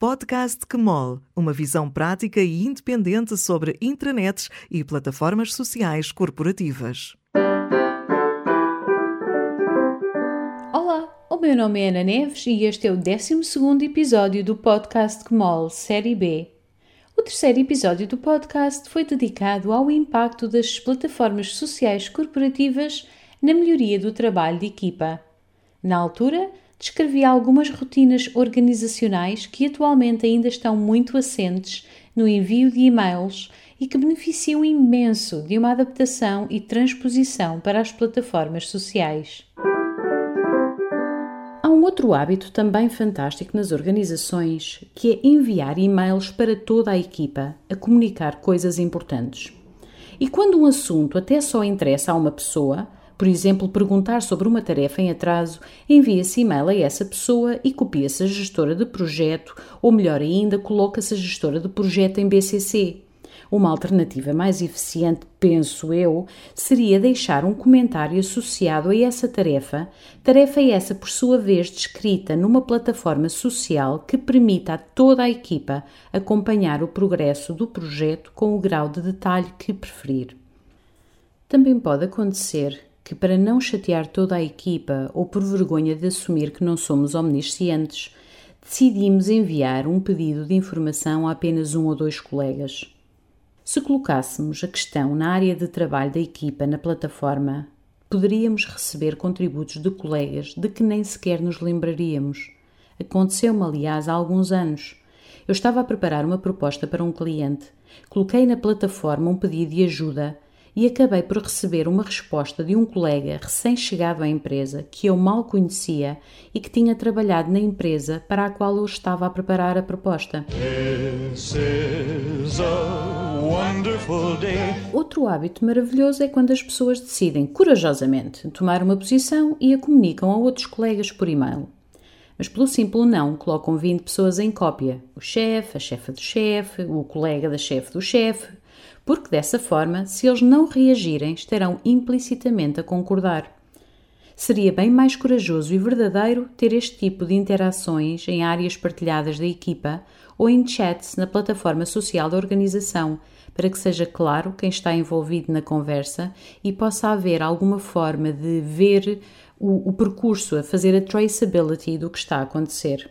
Podcast Kmol, uma visão prática e independente sobre intranets e plataformas sociais corporativas. Olá, o meu nome é Ana Neves e este é o 12 episódio do Podcast Kmol, Série B. O terceiro episódio do podcast foi dedicado ao impacto das plataformas sociais corporativas na melhoria do trabalho de equipa. Na altura, descrevi algumas rotinas organizacionais que atualmente ainda estão muito assentes no envio de e-mails e que beneficiam imenso de uma adaptação e transposição para as plataformas sociais. Há um outro hábito também fantástico nas organizações, que é enviar e-mails para toda a equipa a comunicar coisas importantes. E quando um assunto até só interessa a uma pessoa, por exemplo, perguntar sobre uma tarefa em atraso, envia-se e-mail a essa pessoa e copia-se a gestora de projeto, ou melhor ainda, coloca-se a gestora de projeto em BCC. Uma alternativa mais eficiente, penso eu, seria deixar um comentário associado a essa tarefa, tarefa essa por sua vez descrita numa plataforma social que permita a toda a equipa acompanhar o progresso do projeto com o grau de detalhe que preferir. Também pode acontecer que, para não chatear toda a equipa ou por vergonha de assumir que não somos omniscientes, decidimos enviar um pedido de informação a apenas um ou dois colegas. Se colocássemos a questão na área de trabalho da equipa na plataforma, poderíamos receber contributos de colegas de que nem sequer nos lembraríamos. Aconteceu-me, aliás, há alguns anos. Eu estava a preparar uma proposta para um cliente, coloquei na plataforma um pedido de ajuda e acabei por receber uma resposta de um colega recém-chegado à empresa que eu mal conhecia e que tinha trabalhado na empresa para a qual eu estava a preparar a proposta. Outro hábito maravilhoso é quando as pessoas decidem corajosamente tomar uma posição e a comunicam a outros colegas por e-mail. Mas pelo simples não, colocam 20 pessoas em cópia: o chefe, a chefa do chefe, o colega da chefe do chefe, porque dessa forma, se eles não reagirem, estarão implicitamente a concordar. Seria bem mais corajoso e verdadeiro ter este tipo de interações em áreas partilhadas da equipa ou em chats na plataforma social da organização, para que seja claro quem está envolvido na conversa e possa haver alguma forma de ver o, o percurso, a fazer a traceability do que está a acontecer.